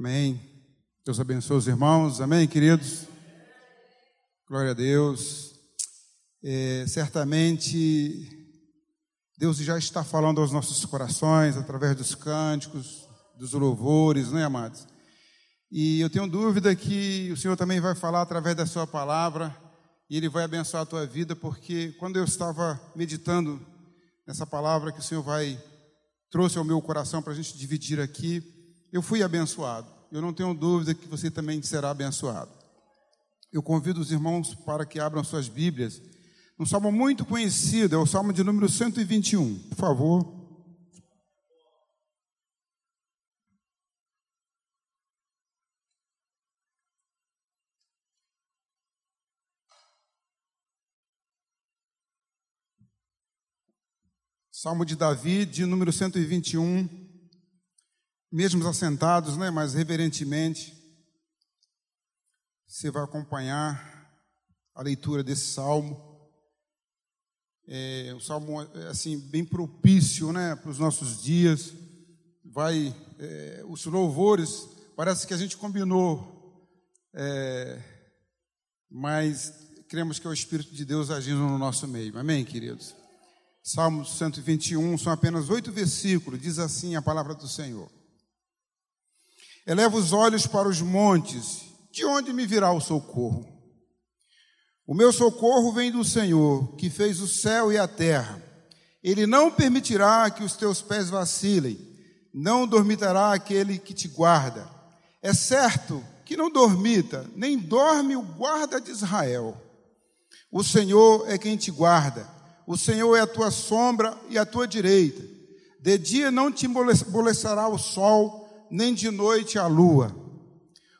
Amém. Deus abençoe os irmãos. Amém, queridos. Glória a Deus. É, certamente Deus já está falando aos nossos corações através dos cânticos, dos louvores, né, amados? E eu tenho dúvida que o Senhor também vai falar através da Sua palavra e Ele vai abençoar a tua vida, porque quando eu estava meditando nessa palavra que o Senhor vai trouxe ao meu coração para a gente dividir aqui, eu fui abençoado. Eu não tenho dúvida que você também será abençoado. Eu convido os irmãos para que abram suas Bíblias. Um salmo muito conhecido, é o salmo de número 121. Por favor. Salmo de Davi, de número 121. Mesmo assentados, né, mas reverentemente, você vai acompanhar a leitura desse salmo. É, o salmo é assim bem propício, né, para os nossos dias. Vai é, os louvores, parece que a gente combinou, é, mas cremos que é o Espírito de Deus agindo no nosso meio. Amém, queridos. Salmo 121, são apenas oito versículos, diz assim a palavra do Senhor. Eleva os olhos para os montes, de onde me virá o socorro? O meu socorro vem do Senhor, que fez o céu e a terra. Ele não permitirá que os teus pés vacilem, não dormitará aquele que te guarda. É certo que não dormita, nem dorme o guarda de Israel. O Senhor é quem te guarda o Senhor é a tua sombra e a tua direita. De dia não te embolecerá o sol, nem de noite a lua.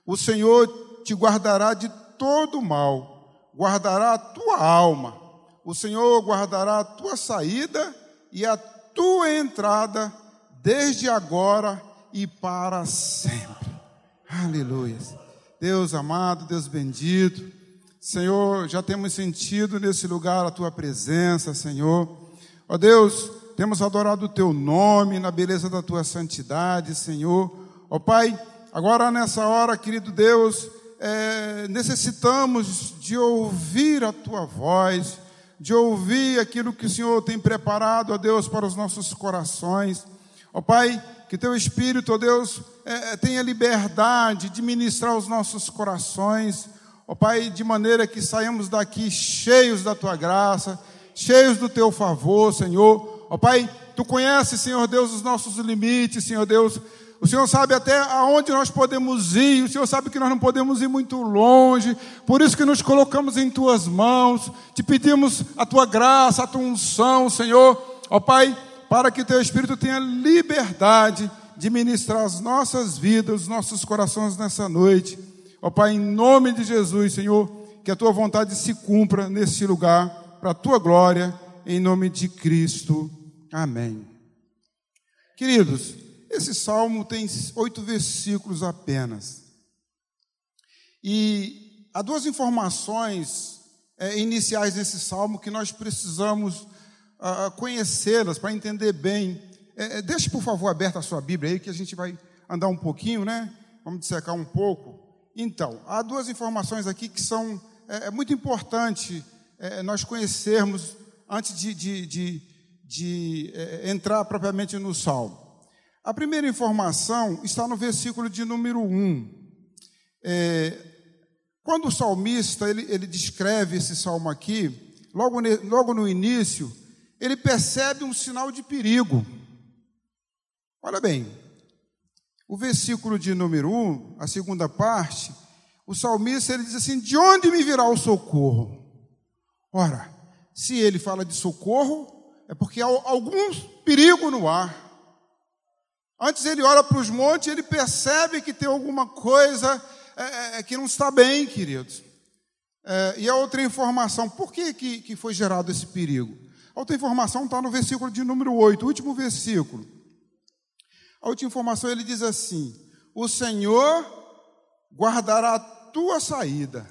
O Senhor te guardará de todo mal, guardará a tua alma. O Senhor guardará a tua saída e a tua entrada, desde agora e para sempre. Aleluia. Deus amado, Deus bendito. Senhor, já temos sentido nesse lugar a tua presença, Senhor. Ó Deus, temos adorado o teu nome na beleza da tua santidade, Senhor. Ó Pai, agora nessa hora, querido Deus, é, necessitamos de ouvir a tua voz, de ouvir aquilo que o Senhor tem preparado, ó Deus, para os nossos corações. Ó Pai, que teu Espírito, ó Deus, é, tenha liberdade de ministrar os nossos corações Ó Pai, de maneira que saímos daqui cheios da tua graça, cheios do teu favor, Senhor. Ó Pai, tu conheces, Senhor Deus, os nossos limites, Senhor Deus. O Senhor sabe até aonde nós podemos ir, o Senhor sabe que nós não podemos ir muito longe, por isso que nos colocamos em tuas mãos, te pedimos a tua graça, a tua unção, Senhor, ó Pai, para que teu Espírito tenha liberdade de ministrar as nossas vidas, os nossos corações nessa noite. Ó Pai, em nome de Jesus, Senhor, que a tua vontade se cumpra nesse lugar, para a tua glória, em nome de Cristo. Amém. Queridos, esse salmo tem oito versículos apenas. E há duas informações é, iniciais desse salmo que nós precisamos uh, conhecê-las para entender bem. É, é, deixe, por favor, aberta a sua Bíblia aí, que a gente vai andar um pouquinho, né? Vamos dissecar um pouco. Então, há duas informações aqui que são é, é muito importante é, nós conhecermos antes de, de, de, de é, entrar propriamente no Salmo. A primeira informação está no versículo de número 1. É, quando o salmista ele, ele descreve esse salmo aqui, logo, ne, logo no início, ele percebe um sinal de perigo. Olha bem, o versículo de número 1, a segunda parte, o salmista ele diz assim: De onde me virá o socorro? Ora, se ele fala de socorro, é porque há algum perigo no ar. Antes ele olha para os montes, ele percebe que tem alguma coisa é, é, é, que não está bem, queridos. É, e a outra informação, por que, que, que foi gerado esse perigo? A outra informação está no versículo de número 8, último versículo. A última informação ele diz assim: O Senhor guardará a tua saída.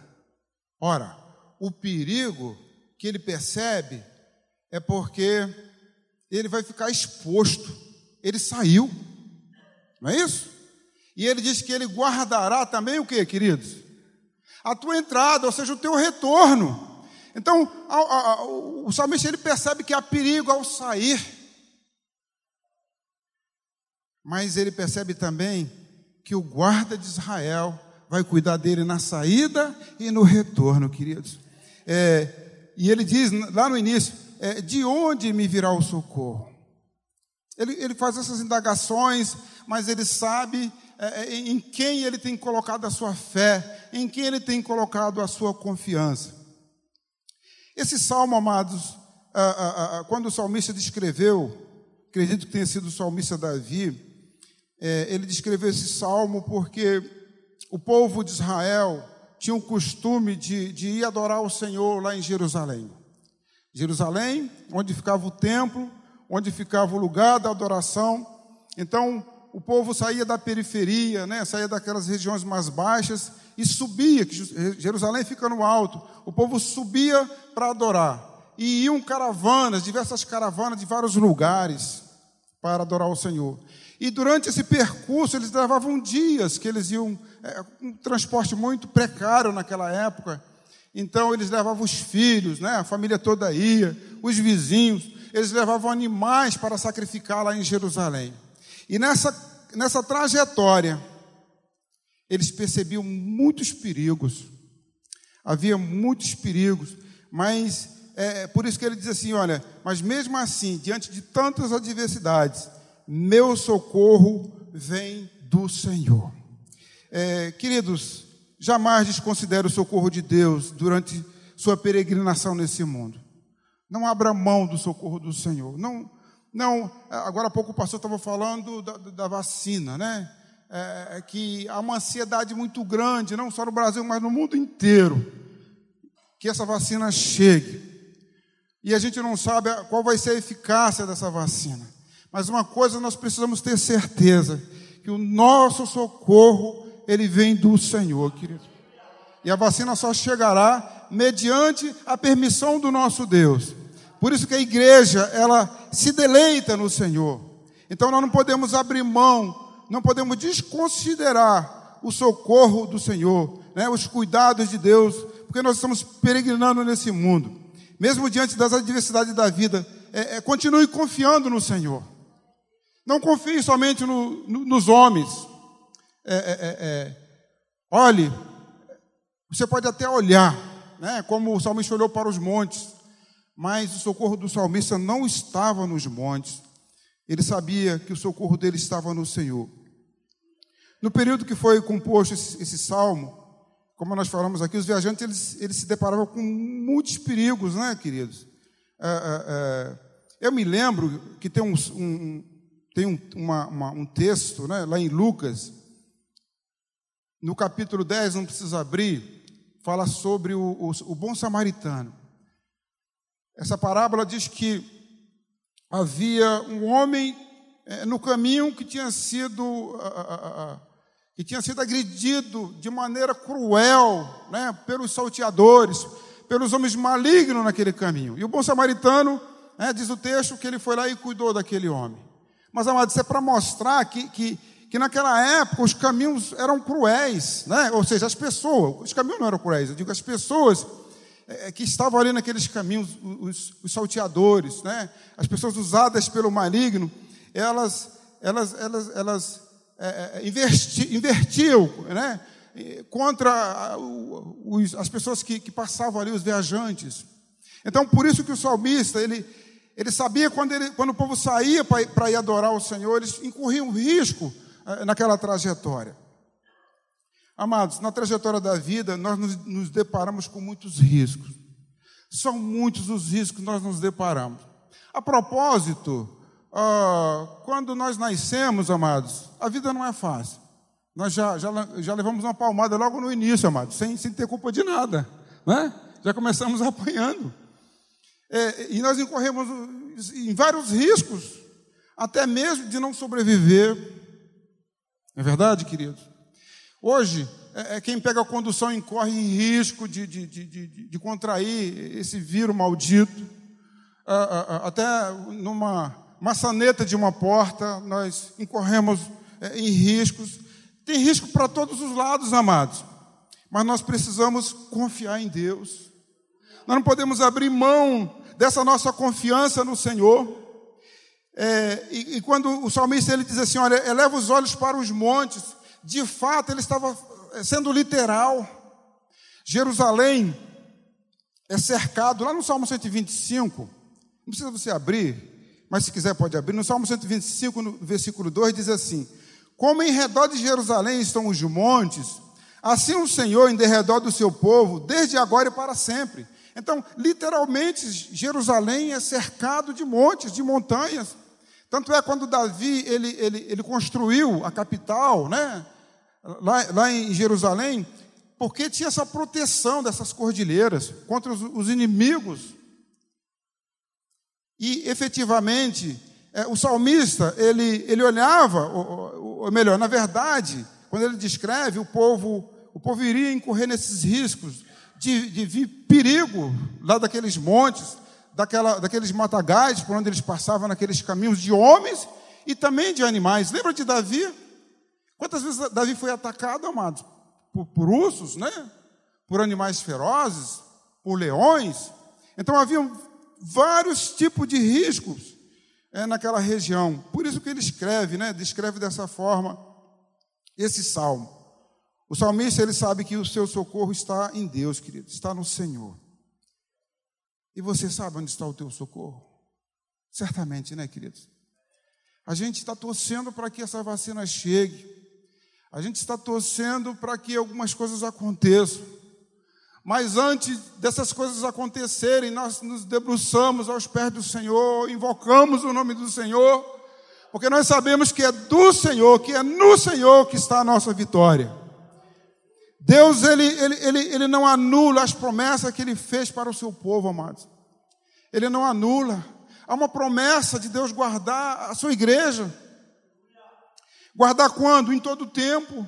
Ora, o perigo que ele percebe é porque ele vai ficar exposto. Ele saiu, não é isso? E ele diz que ele guardará também o que, queridos? A tua entrada, ou seja, o teu retorno. Então, o salmista ele percebe que há perigo ao sair, mas ele percebe também que o guarda de Israel vai cuidar dele na saída e no retorno, queridos. É, e ele diz lá no início: é, de onde me virá o socorro? Ele, ele faz essas indagações, mas ele sabe é, é, em quem ele tem colocado a sua fé, em quem ele tem colocado a sua confiança. Esse salmo, amados, quando o salmista descreveu, acredito que tenha sido o salmista Davi, é, ele descreveu esse salmo porque o povo de Israel tinha o costume de, de ir adorar o Senhor lá em Jerusalém. Jerusalém, onde ficava o templo, onde ficava o lugar da adoração. Então, o povo saía da periferia, né, saía daquelas regiões mais baixas e subia, que Jerusalém fica no alto. O povo subia para adorar. E iam caravanas, diversas caravanas de vários lugares para adorar o Senhor. E durante esse percurso, eles levavam dias que eles iam, é, um transporte muito precário naquela época. Então, eles levavam os filhos, né, a família toda ia, os vizinhos, eles levavam animais para sacrificar lá em Jerusalém. E nessa, nessa trajetória, eles percebiam muitos perigos. Havia muitos perigos, mas é, é por isso que ele diz assim: olha, mas mesmo assim, diante de tantas adversidades, meu socorro vem do Senhor. É, queridos, jamais desconsidere o socorro de Deus durante sua peregrinação nesse mundo. Não abra mão do socorro do Senhor. Não, não. Agora há pouco o pastor estava falando da, da vacina, né? É, é, que há uma ansiedade muito grande, não só no Brasil, mas no mundo inteiro, que essa vacina chegue. E a gente não sabe qual vai ser a eficácia dessa vacina. Mas uma coisa nós precisamos ter certeza, que o nosso socorro, ele vem do Senhor, querido. E a vacina só chegará mediante a permissão do nosso Deus. Por isso que a igreja, ela se deleita no Senhor. Então nós não podemos abrir mão, não podemos desconsiderar o socorro do Senhor, né, os cuidados de Deus, porque nós estamos peregrinando nesse mundo. Mesmo diante das adversidades da vida, é, é, continue confiando no Senhor. Não confie somente no, no, nos homens. É, é, é, é, olhe, você pode até olhar, né, como o salmista olhou para os montes, mas o socorro do salmista não estava nos montes. Ele sabia que o socorro dele estava no Senhor. No período que foi composto esse, esse salmo, como nós falamos aqui, os viajantes eles, eles se deparavam com muitos perigos, né, queridos? É, é, é, eu me lembro que tem um, um, tem um, uma, uma, um texto né, lá em Lucas, no capítulo 10, não precisa abrir, fala sobre o, o, o bom samaritano. Essa parábola diz que havia um homem é, no caminho que tinha sido que tinha sido agredido de maneira cruel, né, pelos salteadores, pelos homens malignos naquele caminho. E o bom samaritano, né, diz o texto, que ele foi lá e cuidou daquele homem. Mas, amados, isso é para mostrar que, que, que naquela época os caminhos eram cruéis, né? ou seja, as pessoas, os caminhos não eram cruéis, eu digo as pessoas é, que estavam ali naqueles caminhos, os, os salteadores, né? as pessoas usadas pelo maligno, elas, elas, elas, elas é, é inverti, invertiam né? contra os, as pessoas que, que passavam ali, os viajantes. Então, por isso que o salmista, ele, ele sabia quando, ele, quando o povo saía para ir adorar o Senhor, eles incorriam risco naquela trajetória. Amados, na trajetória da vida, nós nos, nos deparamos com muitos riscos. São muitos os riscos que nós nos deparamos. A propósito, ah, quando nós nascemos, amados, a vida não é fácil. Nós já, já, já levamos uma palmada logo no início, amados, sem, sem ter culpa de nada. Né? Já começamos apanhando. É, e nós incorremos em vários riscos, até mesmo de não sobreviver. É verdade, queridos? Hoje, é, é quem pega a condução incorre em risco de, de, de, de, contrair esse vírus maldito. Até numa maçaneta de uma porta, nós incorremos é, em riscos. Tem risco para todos os lados, amados. Mas nós precisamos confiar em Deus. Nós não podemos abrir mão dessa nossa confiança no Senhor. É, e, e, quando o salmista ele diz assim: Olha, eleva os olhos para os montes, de fato ele estava é, sendo literal. Jerusalém é cercado, lá no Salmo 125, não precisa você abrir, mas se quiser pode abrir. No Salmo 125, no versículo 2, diz assim: Como em redor de Jerusalém estão os montes, assim o Senhor em derredor do seu povo, desde agora e para sempre. Então, literalmente, Jerusalém é cercado de montes, de montanhas. Tanto é quando Davi ele, ele, ele construiu a capital, né? Lá, lá em Jerusalém, porque tinha essa proteção dessas cordilheiras contra os, os inimigos. E efetivamente, é, o salmista ele, ele olhava, ou, ou melhor, na verdade, quando ele descreve o povo, o povo iria incorrer nesses riscos de, de vir perigo lá daqueles montes, daquela, daqueles matagais por onde eles passavam naqueles caminhos de homens e também de animais. Lembra de Davi? Quantas vezes Davi foi atacado, amados? Por, por ursos, né? Por animais ferozes, por leões. Então havia vários tipos de riscos é, naquela região. Por isso que ele escreve, né? Descreve dessa forma esse salmo. O salmista ele sabe que o seu socorro está em Deus, querido, está no Senhor. E você sabe onde está o teu socorro? Certamente, né, queridos? A gente está torcendo para que essa vacina chegue. A gente está torcendo para que algumas coisas aconteçam. Mas antes dessas coisas acontecerem, nós nos debruçamos aos pés do Senhor, invocamos o nome do Senhor, porque nós sabemos que é do Senhor, que é no Senhor que está a nossa vitória. Deus ele, ele, ele, ele não anula as promessas que ele fez para o seu povo, amados. Ele não anula. Há uma promessa de Deus guardar a sua igreja. Guardar quando? Em todo tempo.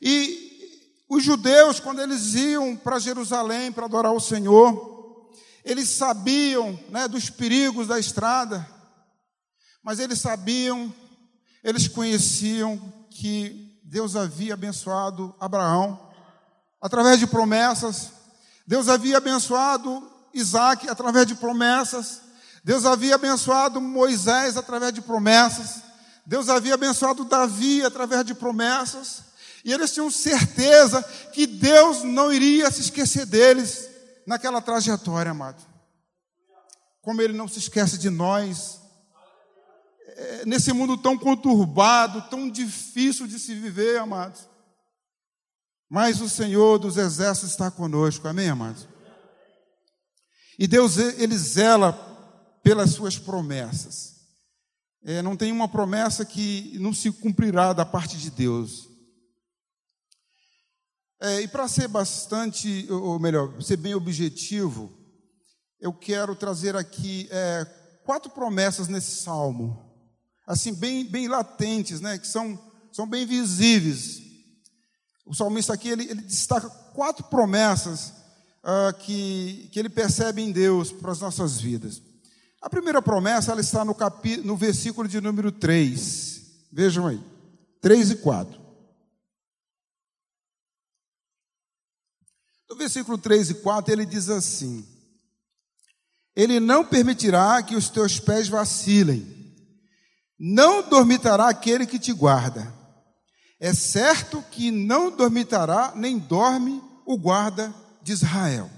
E os judeus, quando eles iam para Jerusalém para adorar o Senhor, eles sabiam né, dos perigos da estrada, mas eles sabiam, eles conheciam que Deus havia abençoado Abraão através de promessas, Deus havia abençoado Isaac através de promessas, Deus havia abençoado Moisés através de promessas, Deus havia abençoado Davi através de promessas, e eles tinham certeza que Deus não iria se esquecer deles naquela trajetória, amado. Como Ele não se esquece de nós, é, nesse mundo tão conturbado, tão difícil de se viver, amados. Mas o Senhor dos exércitos está conosco, amém, amados? E Deus, Ele zela pelas suas promessas. É, não tem uma promessa que não se cumprirá da parte de Deus. É, e para ser bastante, ou melhor, ser bem objetivo, eu quero trazer aqui é, quatro promessas nesse salmo assim, bem, bem latentes, né, que são, são bem visíveis. O salmista aqui, ele, ele destaca quatro promessas uh, que, que ele percebe em Deus para as nossas vidas. A primeira promessa, ela está no, capi, no versículo de número 3. Vejam aí, 3 e 4. No versículo 3 e 4, ele diz assim: Ele não permitirá que os teus pés vacilem, não dormitará aquele que te guarda. É certo que não dormitará, nem dorme o guarda de Israel.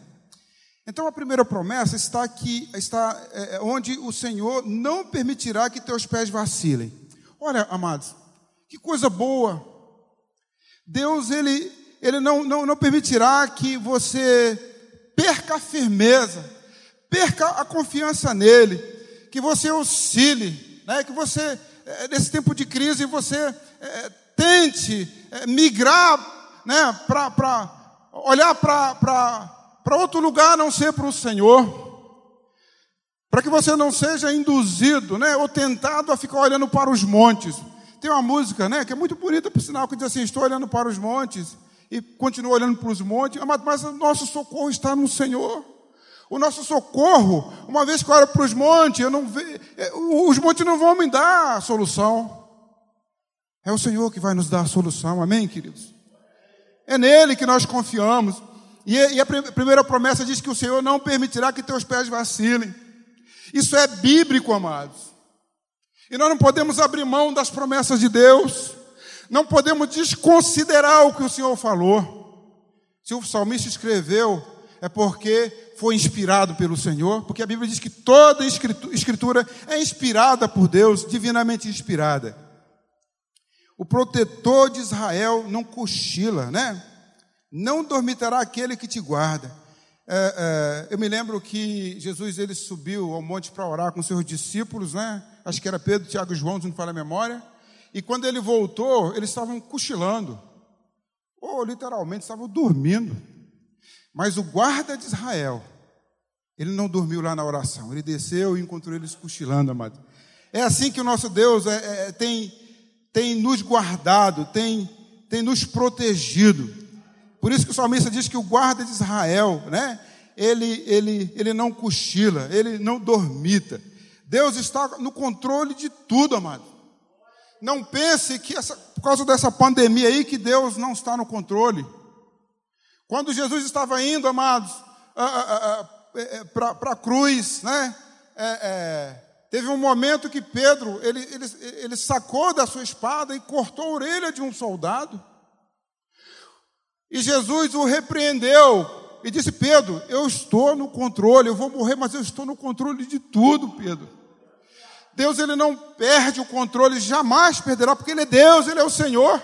Então a primeira promessa está aqui, está é, é, onde o Senhor não permitirá que teus pés vacilem. Olha, amados, que coisa boa. Deus, ele, ele não, não, não permitirá que você perca a firmeza, perca a confiança nele, que você oscile, né, que você, é, nesse tempo de crise, você é, tente é, migrar né, para olhar para outro lugar, a não ser para o Senhor. Para que você não seja induzido né, ou tentado a ficar olhando para os montes. Tem uma música né, que é muito bonita, por sinal, que diz assim: Estou olhando para os montes e continuo olhando para os montes, mas o nosso socorro está no Senhor. O nosso socorro, uma vez que eu olho para os montes, eu não vejo, é, os montes não vão me dar a solução. É o Senhor que vai nos dar a solução, amém, queridos? É nele que nós confiamos. E, a primeira promessa diz que o Senhor não permitirá que teus pés vacilem. Isso é bíblico, amados. E nós não podemos abrir mão das promessas de Deus. Não podemos desconsiderar o que o Senhor falou. Se o salmista escreveu, é porque foi inspirado pelo Senhor, porque a Bíblia diz que toda escritura é inspirada por Deus, divinamente inspirada. O protetor de Israel não cochila, né? Não dormitará aquele que te guarda. É, é, eu me lembro que Jesus ele subiu ao monte para orar com seus discípulos, né? Acho que era Pedro, Tiago e João, se não fala a memória. E quando ele voltou, eles estavam cochilando, ou literalmente estavam dormindo. Mas o guarda de Israel, ele não dormiu lá na oração, ele desceu e encontrou eles cochilando, amado. É assim que o nosso Deus é, é, tem tem nos guardado, tem, tem nos protegido. Por isso que o salmista diz que o guarda de Israel, né? Ele, ele, ele não cochila, ele não dormita. Deus está no controle de tudo, amado. Não pense que essa, por causa dessa pandemia aí que Deus não está no controle. Quando Jesus estava indo, amados, é, é, para a cruz, né? É, é, Teve um momento que Pedro, ele, ele, ele sacou da sua espada e cortou a orelha de um soldado. E Jesus o repreendeu e disse: Pedro, eu estou no controle, eu vou morrer, mas eu estou no controle de tudo, Pedro. Deus ele não perde o controle, jamais perderá, porque Ele é Deus, Ele é o Senhor.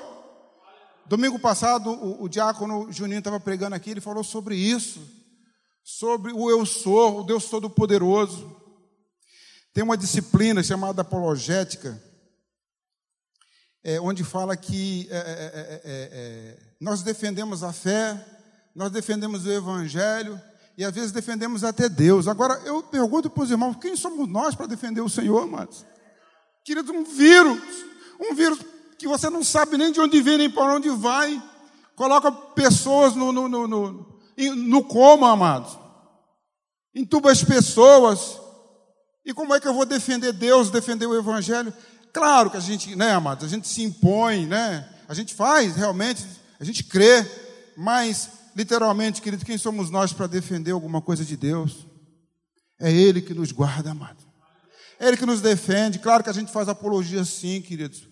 Domingo passado, o, o diácono Juninho estava pregando aqui, ele falou sobre isso, sobre o eu sou, o Deus Todo-Poderoso. Tem uma disciplina chamada apologética, é, onde fala que é é, é, é, é, nós defendemos a fé, nós defendemos o Evangelho e às vezes defendemos até Deus. Agora, eu pergunto para os irmãos: quem somos nós para defender o Senhor, amados? Querido, um vírus, um vírus que você não sabe nem de onde vem nem para onde vai, coloca pessoas no, no, no, no, no coma, amados, entuba as pessoas, e como é que eu vou defender Deus, defender o Evangelho? Claro que a gente, né, amados, a gente se impõe, né? A gente faz realmente, a gente crê, mas literalmente, querido, quem somos nós para defender alguma coisa de Deus? É Ele que nos guarda, amado. É Ele que nos defende. Claro que a gente faz apologia, sim, queridos,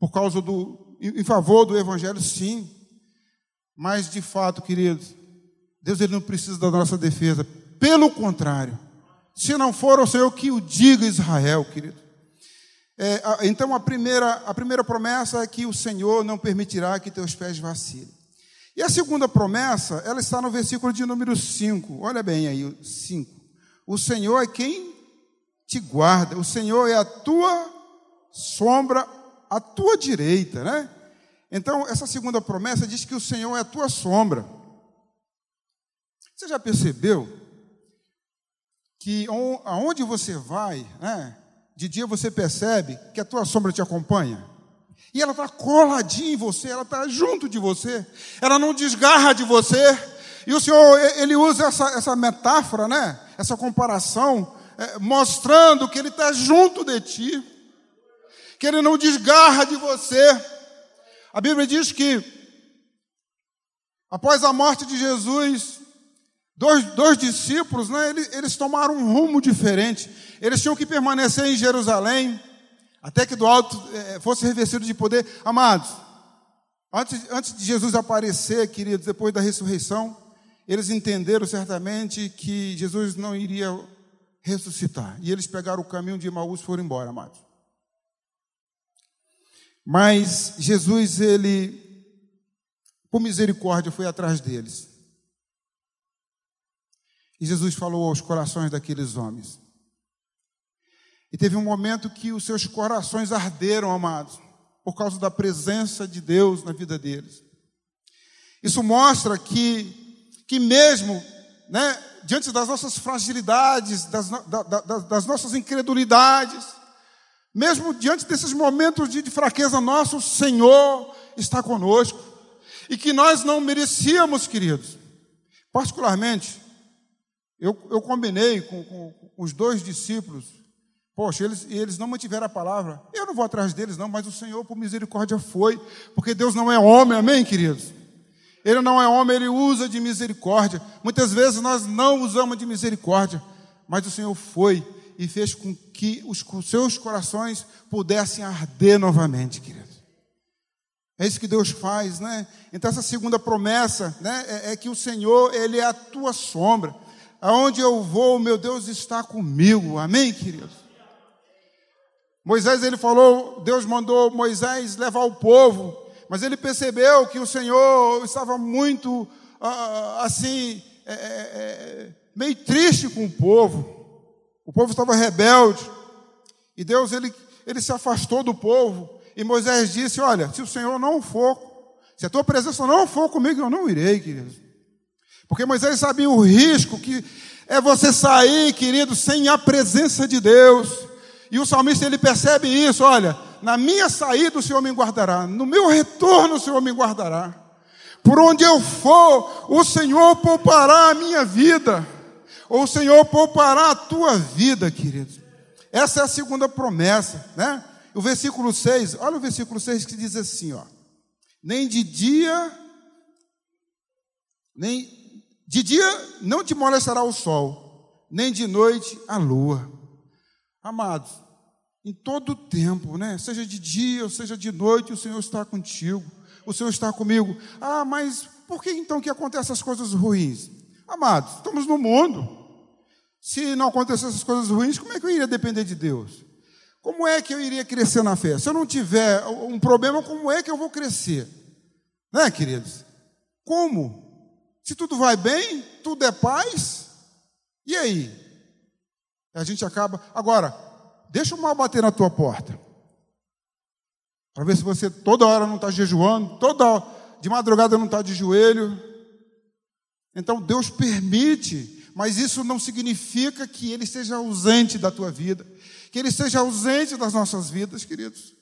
por causa do, em favor do Evangelho, sim. Mas de fato, queridos, Deus ele não precisa da nossa defesa. Pelo contrário, se não for o Senhor que o diga Israel, querido. É, então a primeira, a primeira promessa é que o Senhor não permitirá que teus pés vacilem. E a segunda promessa, ela está no versículo de número 5. Olha bem aí, 5. O Senhor é quem te guarda, o Senhor é a tua sombra à tua direita, né? Então, essa segunda promessa diz que o Senhor é a tua sombra. Você já percebeu que aonde você vai, né, de dia você percebe que a tua sombra te acompanha. E ela está coladinha em você, ela está junto de você, ela não desgarra de você. E o Senhor, ele usa essa, essa metáfora, né, essa comparação, é, mostrando que Ele está junto de ti, que Ele não desgarra de você. A Bíblia diz que, após a morte de Jesus, Dois, dois discípulos, né, eles, eles tomaram um rumo diferente. Eles tinham que permanecer em Jerusalém, até que do alto é, fosse revestido de poder. Amados, antes, antes de Jesus aparecer, queridos, depois da ressurreição, eles entenderam certamente que Jesus não iria ressuscitar. E eles pegaram o caminho de Emaús e foram embora, amados. Mas Jesus, ele, por misericórdia, foi atrás deles. E Jesus falou aos corações daqueles homens. E teve um momento que os seus corações arderam, amados, por causa da presença de Deus na vida deles. Isso mostra que, que mesmo né, diante das nossas fragilidades, das, da, da, das nossas incredulidades, mesmo diante desses momentos de, de fraqueza nossa, o Senhor está conosco. E que nós não merecíamos, queridos. Particularmente, eu, eu combinei com, com, com os dois discípulos Poxa, eles, eles não mantiveram a palavra. Eu não vou atrás deles, não, mas o Senhor, por misericórdia, foi. Porque Deus não é homem, amém, queridos? Ele não é homem, ele usa de misericórdia. Muitas vezes nós não usamos de misericórdia, mas o Senhor foi e fez com que os, seus corações pudessem arder novamente, queridos. É isso que Deus faz, né? Então essa segunda promessa, né, é, é que o Senhor, ele é a tua sombra. Aonde eu vou, meu Deus está comigo. Amém, queridos? Moisés, ele falou, Deus mandou Moisés levar o povo, mas ele percebeu que o Senhor estava muito, ah, assim, é, é, é, meio triste com o povo. O povo estava rebelde. E Deus, ele, ele se afastou do povo. E Moisés disse: Olha, se o Senhor não for, se a tua presença não for comigo, eu não irei, querido. Porque Moisés sabia o risco que é você sair, querido, sem a presença de Deus. E o salmista ele percebe isso, olha, na minha saída o Senhor me guardará, no meu retorno o Senhor me guardará. Por onde eu for, o Senhor poupará a minha vida. Ou o Senhor poupará a tua vida, querido. Essa é a segunda promessa, né? O versículo 6, olha o versículo 6 que diz assim, ó. Nem de dia, nem de dia não te molestará o sol, nem de noite a lua. Amados, em todo tempo, né? Seja de dia ou seja de noite, o Senhor está contigo. O Senhor está comigo. Ah, mas por que então que acontecem essas coisas ruins? Amados, estamos no mundo. Se não acontecessem essas coisas ruins, como é que eu iria depender de Deus? Como é que eu iria crescer na fé? Se eu não tiver um problema, como é que eu vou crescer? Né, queridos? Como? Se tudo vai bem, tudo é paz, e aí? A gente acaba. Agora, deixa o mal bater na tua porta. Para ver se você toda hora não está jejuando, toda de madrugada não está de joelho. Então Deus permite, mas isso não significa que Ele seja ausente da tua vida, que Ele seja ausente das nossas vidas, queridos.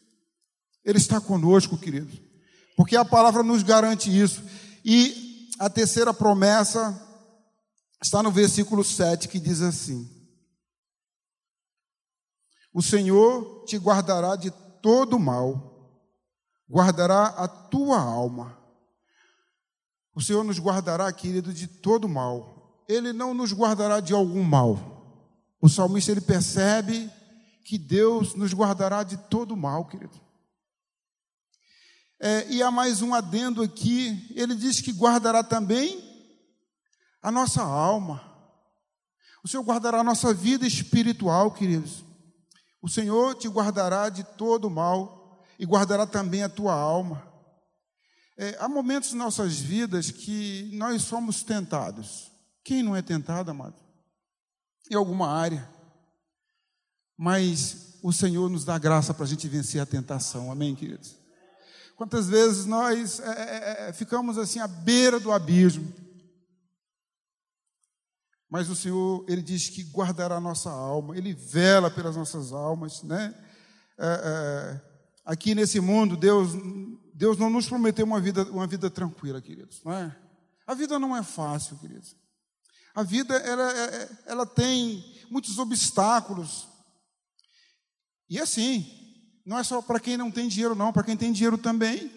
Ele está conosco, queridos, porque a palavra nos garante isso. E a terceira promessa está no versículo 7 que diz assim: O Senhor te guardará de todo mal, guardará a tua alma. O Senhor nos guardará, querido, de todo mal. Ele não nos guardará de algum mal. O salmista ele percebe que Deus nos guardará de todo mal, querido. É, e há mais um adendo aqui, ele diz que guardará também a nossa alma. O Senhor guardará a nossa vida espiritual, queridos. O Senhor te guardará de todo mal e guardará também a tua alma. É, há momentos em nossas vidas que nós somos tentados. Quem não é tentado, amado? Em alguma área. Mas o Senhor nos dá graça para a gente vencer a tentação. Amém, queridos? Quantas vezes nós é, é, é, é, ficamos assim à beira do abismo. Mas o Senhor, Ele diz que guardará a nossa alma, Ele vela pelas nossas almas, né? É, é, aqui nesse mundo, Deus, Deus não nos prometeu uma vida, uma vida tranquila, queridos, não é? A vida não é fácil, queridos. A vida, ela, ela tem muitos obstáculos. E assim, não é só para quem não tem dinheiro, não, para quem tem dinheiro também.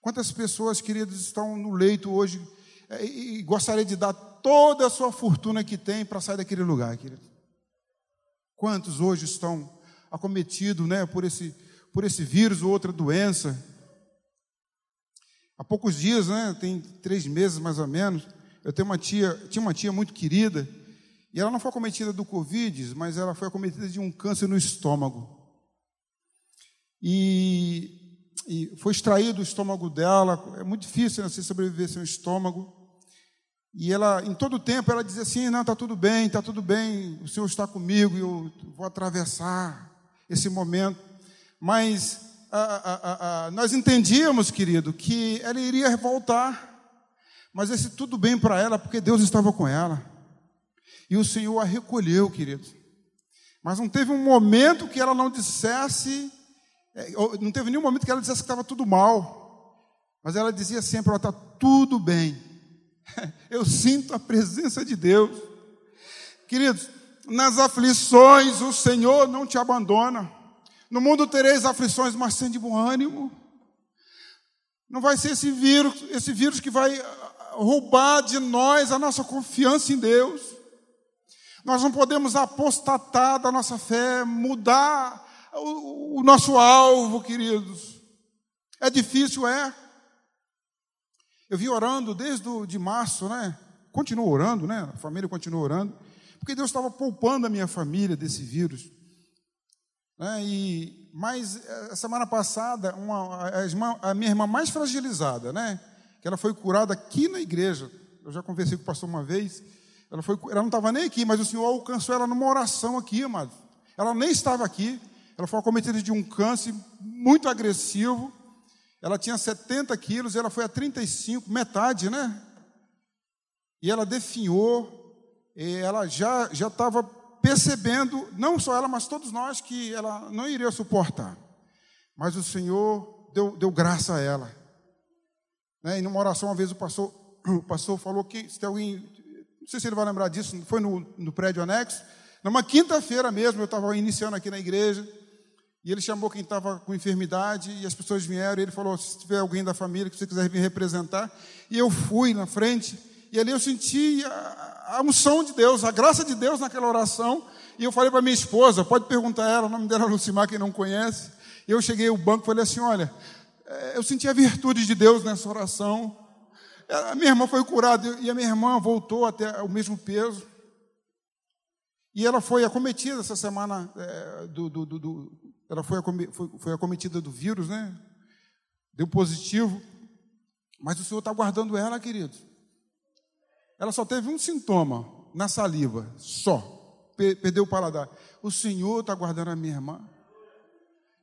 Quantas pessoas, queridos, estão no leito hoje é, e gostaria de dar toda a sua fortuna que tem para sair daquele lugar, querido? Quantos hoje estão acometidos né, por, esse, por esse vírus ou outra doença? Há poucos dias, né, tem três meses mais ou menos, eu tenho uma tia, tinha uma tia muito querida, e ela não foi acometida do Covid, mas ela foi acometida de um câncer no estômago. E, e foi extraído o estômago dela. É muito difícil né, você sobreviver sem o estômago. E ela, em todo tempo, ela dizia assim: Não, está tudo bem, está tudo bem, o Senhor está comigo, eu vou atravessar esse momento. Mas a, a, a, nós entendíamos, querido, que ela iria voltar. Mas esse tudo bem para ela, porque Deus estava com ela. E o Senhor a recolheu, querido. Mas não teve um momento que ela não dissesse é, não teve nenhum momento que ela dissesse que estava tudo mal. Mas ela dizia sempre: está tudo bem. Eu sinto a presença de Deus. Queridos, nas aflições o Senhor não te abandona. No mundo tereis aflições, mas sem de bom ânimo. Não vai ser esse vírus, esse vírus que vai roubar de nós a nossa confiança em Deus. Nós não podemos apostatar da nossa fé, mudar o, o nosso alvo, queridos. É difícil, é. Eu vim orando desde o, de março, né? Continuo orando, né? A família continua orando, porque Deus estava poupando a minha família desse vírus. Né? E, mas, eh, semana passada, uma, a, irmã, a, minha irmã mais fragilizada, né? Que ela foi curada aqui na igreja. Eu já conversei com o pastor uma vez. Ela, foi, ela não estava nem aqui, mas o Senhor alcançou ela numa oração aqui, amado. Ela nem estava aqui. Ela foi acometida de um câncer muito agressivo. Ela tinha 70 quilos, ela foi a 35, metade, né? E ela definhou, ela já já estava percebendo, não só ela, mas todos nós, que ela não iria suportar. Mas o Senhor deu, deu graça a ela. Né? E numa oração, uma vez o pastor, o pastor falou que, se tem alguém, não sei se ele vai lembrar disso, foi no, no prédio anexo, numa quinta-feira mesmo, eu estava iniciando aqui na igreja, e ele chamou quem estava com enfermidade, e as pessoas vieram, e ele falou: se tiver alguém da família que você quiser vir representar. E eu fui na frente, e ali eu senti a, a unção de Deus, a graça de Deus naquela oração. E eu falei para minha esposa: pode perguntar ela, o nome dela é Lucimar, quem não conhece. Eu cheguei ao banco e falei assim: olha, eu senti a virtude de Deus nessa oração. A minha irmã foi curada, e a minha irmã voltou até o mesmo peso. E ela foi acometida essa semana é, do, do, do, ela foi, foi, foi acometida do vírus, né? Deu positivo. Mas o Senhor está guardando ela, querido. Ela só teve um sintoma na saliva, só. Perdeu o paladar. O Senhor está guardando a minha irmã.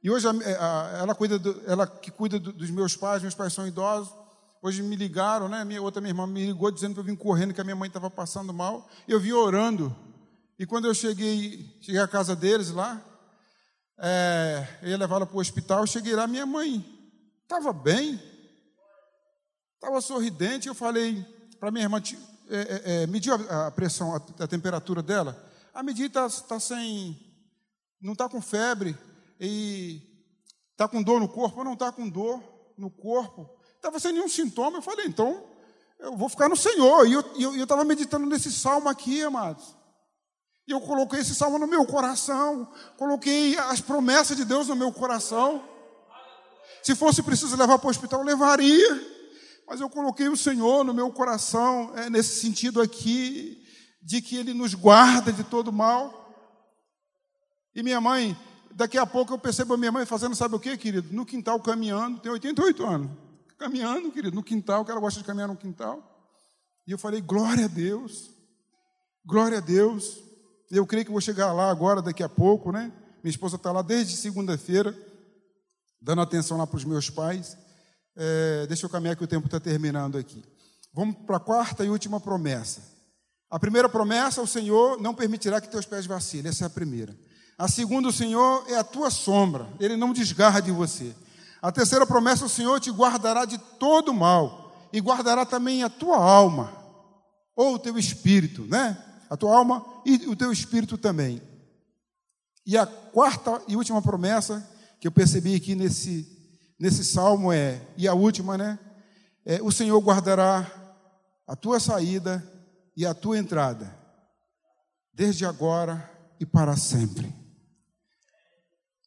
E hoje ela, cuida do, ela que cuida dos meus pais, meus pais são idosos. Hoje me ligaram, né? Minha outra minha irmã me ligou dizendo para eu vir correndo que a minha mãe estava passando mal. Eu vim orando. E quando eu cheguei, cheguei à casa deles lá, é, eu ia levá-la para o hospital, eu cheguei lá, minha mãe estava bem, estava sorridente. Eu falei para minha irmã, é, é, é mediu a, a pressão, a, a, temperatura dela. A medir está tá sem, não está com febre e está com dor no corpo, não está com dor no corpo. Estava sem nenhum sintoma. Eu falei, então eu vou ficar no Senhor. E eu estava meditando nesse salmo aqui, amados. E eu coloquei esse salmo no meu coração, coloquei as promessas de Deus no meu coração. Se fosse preciso levar para o hospital, levaria. Mas eu coloquei o Senhor no meu coração, é, nesse sentido aqui, de que Ele nos guarda de todo mal. E minha mãe, daqui a pouco eu percebo a minha mãe fazendo, sabe o que, querido? No quintal caminhando, tem 88 anos. Caminhando, querido, no quintal, que ela gosta de caminhar no quintal. E eu falei, glória a Deus, glória a Deus. Eu creio que vou chegar lá agora, daqui a pouco, né? Minha esposa está lá desde segunda-feira, dando atenção lá para os meus pais. É, deixa eu caminhar que o tempo está terminando aqui. Vamos para a quarta e última promessa. A primeira promessa, o Senhor não permitirá que teus pés vacilem. Essa é a primeira. A segunda, o Senhor é a tua sombra. Ele não desgarra de você. A terceira promessa, o Senhor te guardará de todo mal e guardará também a tua alma ou o teu espírito, né? a tua alma e o teu espírito também. E a quarta e última promessa que eu percebi aqui nesse, nesse salmo é, e a última, né? É, o Senhor guardará a tua saída e a tua entrada, desde agora e para sempre.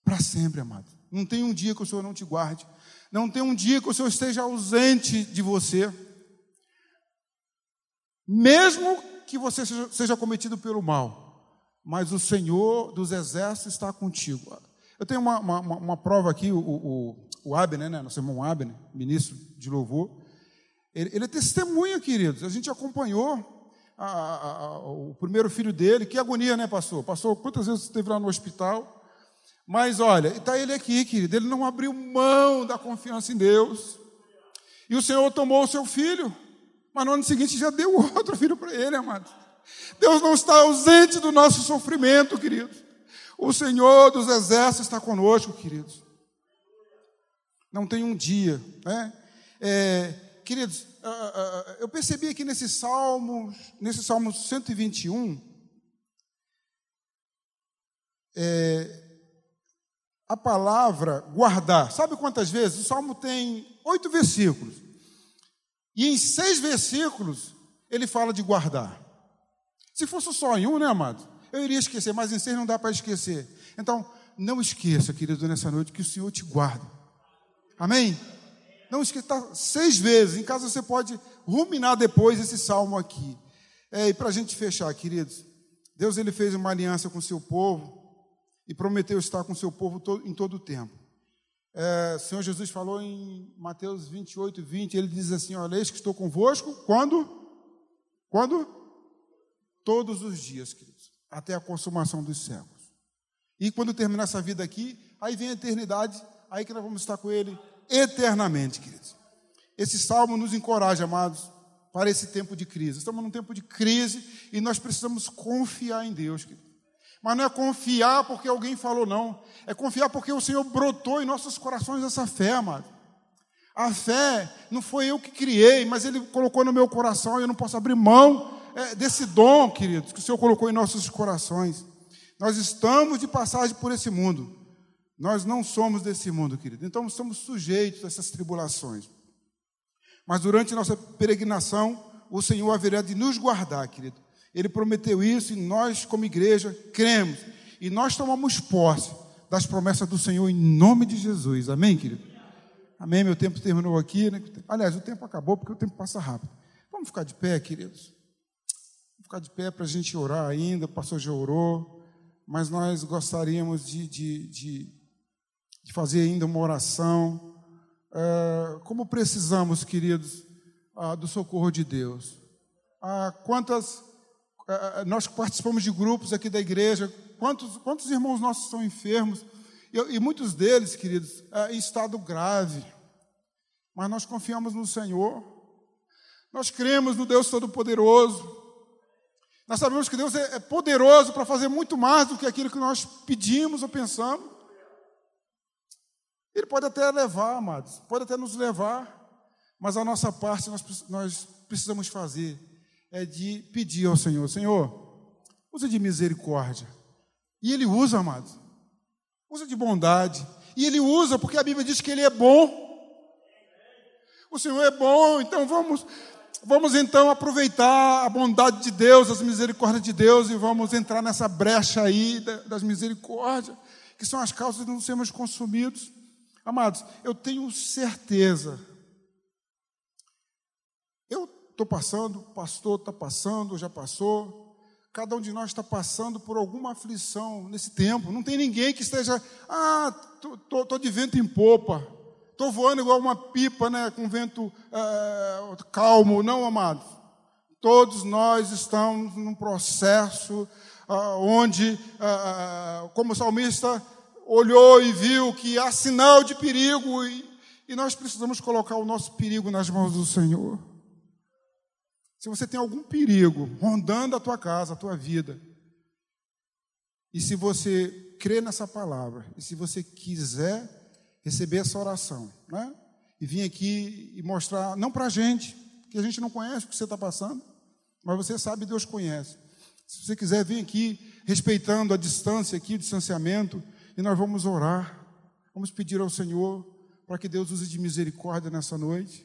Para sempre, amado. Não tem um dia que o Senhor não te guarde. Não tem um dia que o Senhor esteja ausente de você. Mesmo que você seja cometido pelo mal, mas o Senhor dos exércitos está contigo. Eu tenho uma, uma, uma prova aqui, o, o, o Abner, né, nosso irmão Abner, ministro de louvor, ele, ele é testemunha, queridos, a gente acompanhou a, a, a, o primeiro filho dele, que agonia, né, pastor? Pastor, quantas vezes esteve lá no hospital? Mas olha, está ele aqui, querido, ele não abriu mão da confiança em Deus. E o Senhor tomou o seu filho. Mas no ano seguinte já deu outro filho para ele, amado. Deus não está ausente do nosso sofrimento, queridos. O Senhor dos exércitos está conosco, queridos. Não tem um dia, né? É, queridos, eu percebi aqui nesse Salmo, nesse Salmo 121, é, a palavra guardar. Sabe quantas vezes? O Salmo tem oito versículos. E em seis versículos ele fala de guardar. Se fosse só em um, né, amado? Eu iria esquecer, mas em seis não dá para esquecer. Então, não esqueça, querido, nessa noite, que o Senhor te guarda. Amém? Não esqueça, tá seis vezes. Em casa você pode ruminar depois esse salmo aqui. É, e para a gente fechar, queridos, Deus ele fez uma aliança com o seu povo e prometeu estar com seu povo todo, em todo o tempo. É, o Senhor Jesus falou em Mateus 28, 20, ele diz assim: Olha, eis que estou convosco, quando? Quando? Todos os dias, queridos, até a consumação dos séculos. E quando terminar essa vida aqui, aí vem a eternidade, aí que nós vamos estar com Ele eternamente, queridos. Esse salmo nos encoraja, amados, para esse tempo de crise. Estamos num tempo de crise e nós precisamos confiar em Deus, queridos. Mas não é confiar porque alguém falou, não. É confiar porque o Senhor brotou em nossos corações essa fé, amado. A fé não foi eu que criei, mas Ele colocou no meu coração e eu não posso abrir mão é, desse dom, queridos, que o Senhor colocou em nossos corações. Nós estamos de passagem por esse mundo. Nós não somos desse mundo, querido. Então estamos sujeitos a essas tribulações. Mas durante nossa peregrinação, o Senhor haverá de nos guardar, querido. Ele prometeu isso e nós, como igreja, cremos. E nós tomamos posse das promessas do Senhor em nome de Jesus. Amém, querido? Amém. Meu tempo terminou aqui. Né? Aliás, o tempo acabou porque o tempo passa rápido. Vamos ficar de pé, queridos? Vamos ficar de pé para a gente orar ainda. O pastor já orou. Mas nós gostaríamos de, de, de, de fazer ainda uma oração. É, como precisamos, queridos, ah, do socorro de Deus. Ah, quantas nós participamos de grupos aqui da igreja, quantos, quantos irmãos nossos são enfermos? E, muitos deles, queridos, é, em estado grave. Mas nós confiamos no Senhor. Nós cremos no Deus Todo-Poderoso. Nós sabemos que Deus é, é poderoso para fazer muito mais do que aquilo que nós pedimos ou pensamos. Ele pode até levar, amados, pode até nos levar, mas a nossa parte nós, nós precisamos fazer é de pedir ao Senhor: Senhor, usa de misericórdia. E Ele usa, amados, usa de bondade. E Ele usa porque a Bíblia diz que Ele é bom. O Senhor é bom, então vamos, vamos então aproveitar a bondade de Deus, as misericórdias de Deus e vamos entrar nessa brecha aí das misericórdias, que são as causas de não sermos consumidos. Amados, eu tenho certeza, estou passando, o pastor está passando, já passou. Cada um de nós está passando por alguma aflição nesse tempo. Não tem ninguém que esteja, ah, estou de vento em popa, estou voando igual uma pipa, né, com vento é, calmo. Não, amados. Todos nós estamos num processo ah, onde, ah, como o salmista olhou e viu que há sinal de perigo e, e nós precisamos colocar o nosso perigo nas mãos do Senhor. Se você tem algum perigo rondando a tua casa, a tua vida, e se você crê nessa palavra, e se você quiser receber essa oração, né? E vir aqui e mostrar, não para a gente, que a gente não conhece o que você está passando, mas você sabe, Deus conhece. Se você quiser vir aqui, respeitando a distância aqui, o distanciamento, e nós vamos orar, vamos pedir ao Senhor para que Deus use de misericórdia nessa noite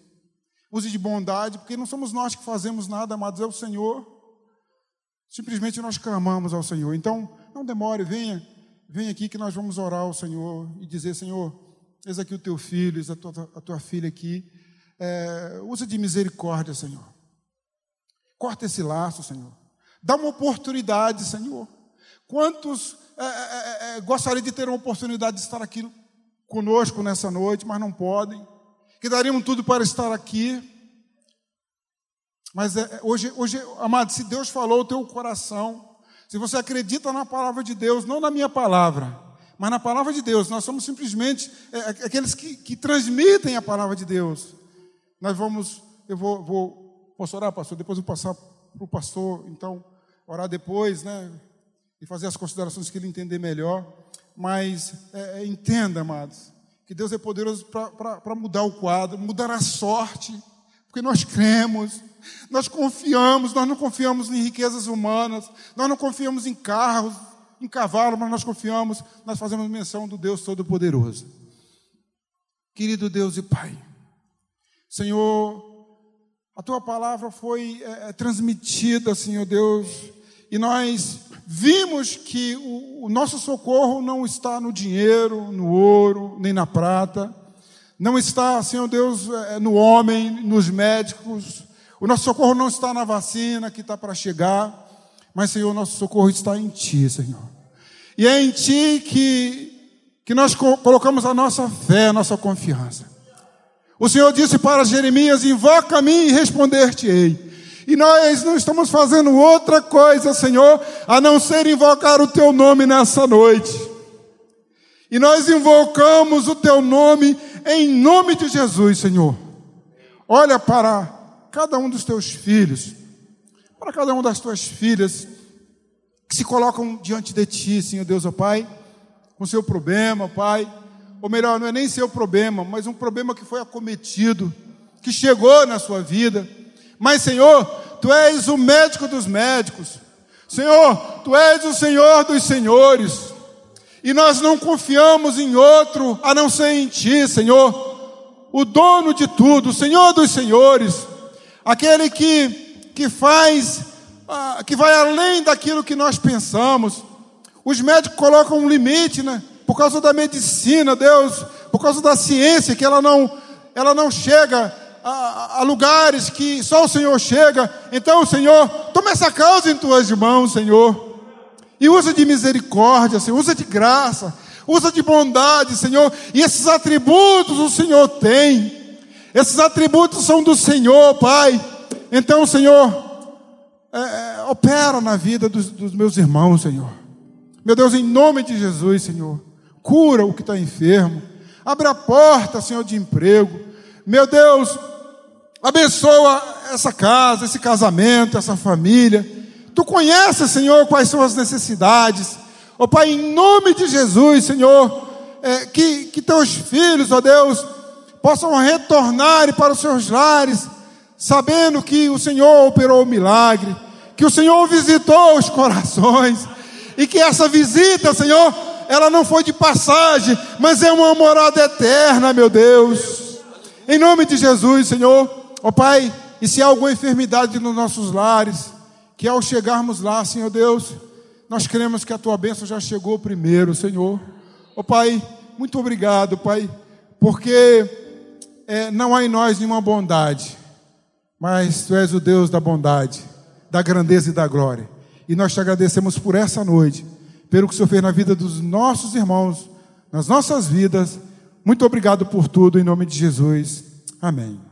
use de bondade, porque não somos nós que fazemos nada, amados, é o Senhor. Simplesmente nós clamamos ao Senhor. Então, não demore, venha, venha aqui que nós vamos orar ao Senhor e dizer: Senhor, eis aqui o teu filho, eis a tua, a tua filha aqui. É, usa de misericórdia, Senhor. Corta esse laço, Senhor. Dá uma oportunidade, Senhor. Quantos é, é, é, é gostariam de ter uma oportunidade de estar aqui conosco nessa noite, mas não podem? que dariam tudo para estar aqui. Mas é, hoje, hoje, amado, se Deus falou o teu coração, se você acredita na palavra de Deus, não na minha palavra, mas na palavra de Deus, nós somos simplesmente é, é aqueles que, que, transmitem a palavra de Deus. Nós vamos, eu vou, vou posso orar, pastor? Depois eu passar para o pastor, então, orar depois, né? E fazer as considerações que ele entender melhor. Mas é, é entenda, amados, que Deus é poderoso para mudar o quadro, mudar a sorte, porque nós cremos, nós confiamos, nós não confiamos em riquezas humanas, nós não confiamos em carros, um cavalo, mas nós confiamos, nós fazemos menção do Deus Todo-Poderoso. Querido Deus e Pai, Senhor, a tua palavra foi é, transmitida, Senhor Deus, e nós vimos que o, o nosso socorro não está no dinheiro, no ouro, nem na prata, não está, Senhor Deus, é, no homem, nos médicos, o nosso socorro não está na vacina que está para chegar, mas, Senhor, o nosso socorro está em Ti, Senhor. E é em Ti que, que nós colocamos a nossa fé, a nossa confiança. O Senhor disse para Jeremias: Invoca a mim e responder-te-ei. E nós não estamos fazendo outra coisa, Senhor, a não ser invocar o Teu nome nessa noite. E nós invocamos o Teu nome em nome de Jesus, Senhor. Olha para cada um dos teus filhos, para cada uma das tuas filhas, que se colocam diante de ti, Senhor Deus, ó Pai, com seu problema, Pai, ou melhor, não é nem seu problema, mas um problema que foi acometido, que chegou na sua vida. Mas, Senhor, Tu és o médico dos médicos, Senhor, Tu és o Senhor dos senhores, e nós não confiamos em outro a não ser em Ti, Senhor, o dono de tudo, o Senhor dos senhores, aquele que, que faz, ah, que vai além daquilo que nós pensamos. Os médicos colocam um limite, né? Por causa da medicina, Deus, por causa da ciência, que ela não, ela não chega a, a, lugares que só o Senhor chega. Então, Senhor, toma essa causa em tuas mãos, Senhor. E usa de misericórdia, Senhor, usa de graça, usa de bondade, Senhor. E esses atributos o Senhor tem. Esses atributos são do Senhor, Pai. Então, Senhor, é, é, opera na vida dos, dos meus irmãos, Senhor. Meu Deus, em nome de Jesus, Senhor, cura o que está enfermo. Abre a porta, Senhor, de emprego. Meu Deus, abençoa essa casa, esse casamento, essa família. Tu conheces, Senhor, quais são as necessidades. Ó Pai, em nome de Jesus, Senhor, é, que, que teus filhos, ó Deus, possam retornar para os seus lares, sabendo que o Senhor operou o milagre, que o Senhor visitou os corações, e que essa visita, Senhor, ela não foi de passagem, mas é uma morada eterna, meu Deus. Em nome de Jesus, Senhor, ó Pai, e se há alguma enfermidade nos nossos lares, que ao chegarmos lá, Senhor Deus, nós cremos que a tua bênção já chegou primeiro, Senhor. Ó oh, Pai, muito obrigado, Pai, porque é, não há em nós nenhuma bondade, mas Tu és o Deus da bondade, da grandeza e da glória. E nós te agradecemos por essa noite, pelo que o Senhor fez na vida dos nossos irmãos, nas nossas vidas. Muito obrigado por tudo, em nome de Jesus. Amém.